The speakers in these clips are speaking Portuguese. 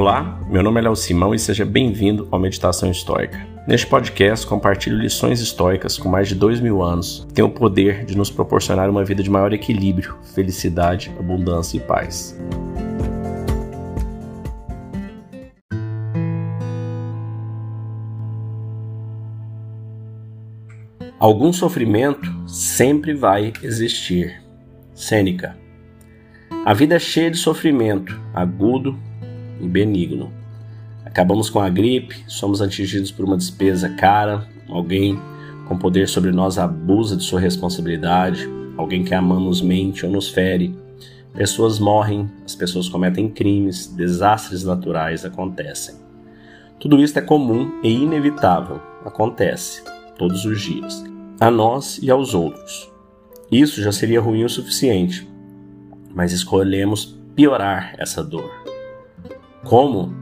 Olá, meu nome é Léo Simão e seja bem-vindo ao Meditação Histórica. Neste podcast, compartilho lições históricas com mais de dois mil anos que têm o poder de nos proporcionar uma vida de maior equilíbrio, felicidade, abundância e paz. Algum sofrimento sempre vai existir. Sêneca. A vida é cheia de sofrimento, agudo e benigno. Acabamos com a gripe, somos atingidos por uma despesa cara, alguém com poder sobre nós abusa de sua responsabilidade, alguém que amamos mente ou nos fere. Pessoas morrem, as pessoas cometem crimes, desastres naturais acontecem. Tudo isso é comum e inevitável, acontece todos os dias a nós e aos outros. Isso já seria ruim o suficiente, mas escolhemos piorar essa dor. Como?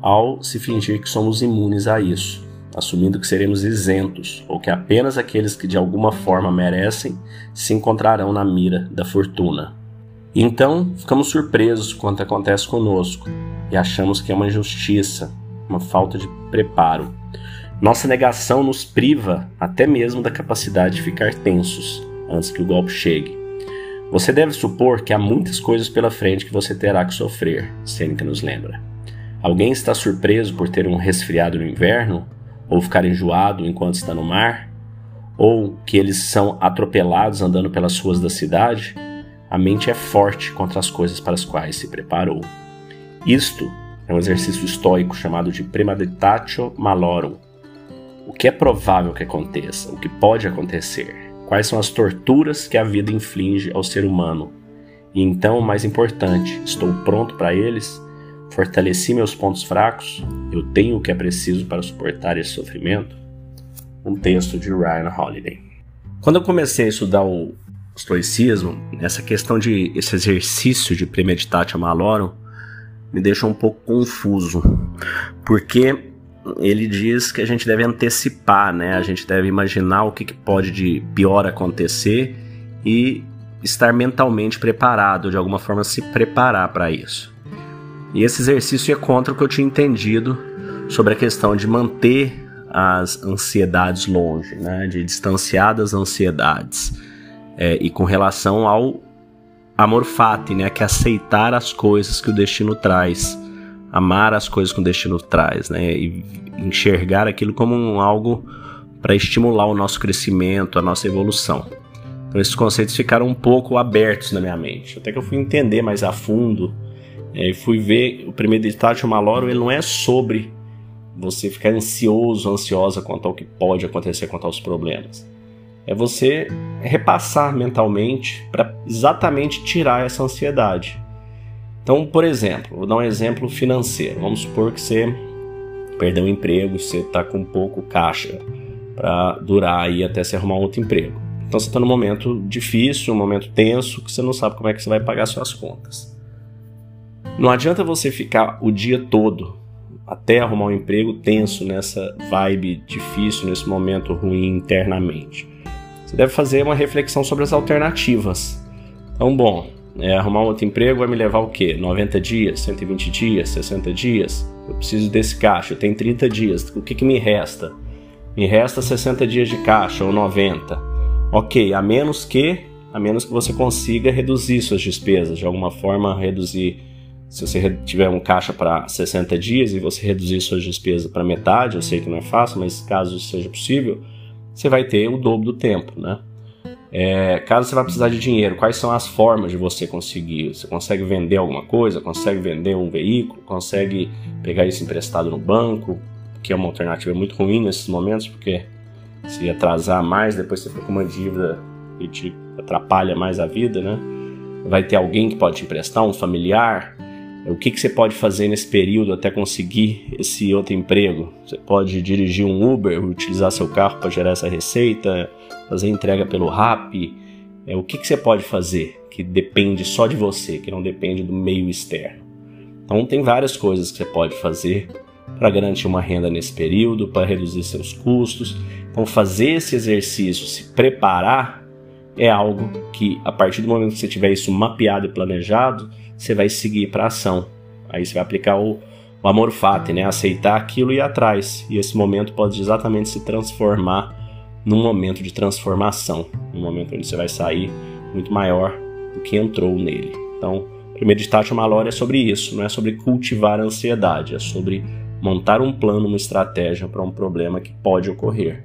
Ao se fingir que somos imunes a isso, assumindo que seremos isentos ou que apenas aqueles que de alguma forma merecem se encontrarão na mira da fortuna. Então, ficamos surpresos quando acontece conosco e achamos que é uma injustiça, uma falta de preparo nossa negação nos priva até mesmo da capacidade de ficar tensos antes que o golpe chegue. Você deve supor que há muitas coisas pela frente que você terá que sofrer, Sêneca nos lembra. Alguém está surpreso por ter um resfriado no inverno? Ou ficar enjoado enquanto está no mar? Ou que eles são atropelados andando pelas ruas da cidade? A mente é forte contra as coisas para as quais se preparou. Isto é um exercício estoico chamado de premeditatio malorum, o que é provável que aconteça, o que pode acontecer, quais são as torturas que a vida inflige ao ser humano. E então, o mais importante, estou pronto para eles? Fortaleci meus pontos fracos? Eu tenho o que é preciso para suportar esse sofrimento? Um texto de Ryan Holiday. Quando eu comecei a estudar o estoicismo, essa questão de esse exercício de premeditatio malorum me deixa um pouco confuso, porque ele diz que a gente deve antecipar, né? A gente deve imaginar o que, que pode de pior acontecer e estar mentalmente preparado, de alguma forma se preparar para isso. E esse exercício é contra o que eu tinha entendido sobre a questão de manter as ansiedades longe, né? De distanciar das ansiedades. É, e com relação ao amor fati, né? Que é aceitar as coisas que o destino traz amar as coisas que o destino traz, né? E enxergar aquilo como um, algo para estimular o nosso crescimento, a nossa evolução. Então esses conceitos ficaram um pouco abertos na minha mente, até que eu fui entender mais a fundo é, e fui ver o primeiro estágio maloro, ele não é sobre você ficar ansioso, ansiosa quanto ao que pode acontecer, quanto aos problemas. É você repassar mentalmente para exatamente tirar essa ansiedade. Então, por exemplo, vou dar um exemplo financeiro. Vamos supor que você perdeu o emprego, você está com pouco caixa para durar aí até você arrumar outro emprego. Então você está num momento difícil, um momento tenso, que você não sabe como é que você vai pagar suas contas. Não adianta você ficar o dia todo até arrumar um emprego tenso nessa vibe difícil, nesse momento ruim internamente. Você deve fazer uma reflexão sobre as alternativas. Então, bom, é, arrumar um outro emprego vai me levar o quê? 90 dias, 120 dias, 60 dias? Eu preciso desse caixa, eu tenho 30 dias, o que, que me resta? Me resta 60 dias de caixa ou 90. Ok, a menos que a menos que você consiga reduzir suas despesas, de alguma forma reduzir. Se você tiver um caixa para 60 dias e você reduzir suas despesas para metade, eu sei que não é fácil, mas caso seja possível, você vai ter o dobro do tempo, né? É, caso você vá precisar de dinheiro, quais são as formas de você conseguir? Você consegue vender alguma coisa? Consegue vender um veículo? Consegue pegar isso emprestado no banco? Que é uma alternativa muito ruim nesses momentos, porque se atrasar mais, depois você fica com uma dívida que te atrapalha mais a vida, né? Vai ter alguém que pode te emprestar, um familiar. O que, que você pode fazer nesse período até conseguir esse outro emprego? Você pode dirigir um Uber, utilizar seu carro para gerar essa receita, fazer entrega pelo RAP. É, o que, que você pode fazer que depende só de você, que não depende do meio externo? Então, tem várias coisas que você pode fazer para garantir uma renda nesse período, para reduzir seus custos. Então, fazer esse exercício, se preparar, é algo que, a partir do momento que você tiver isso mapeado e planejado, você vai seguir para ação. Aí você vai aplicar o, o amor fati, né? Aceitar aquilo e ir atrás. E esse momento pode exatamente se transformar num momento de transformação, um momento onde você vai sair muito maior do que entrou nele. Então, o Meditatio Malore é sobre isso, não é sobre cultivar a ansiedade, é sobre montar um plano, uma estratégia para um problema que pode ocorrer.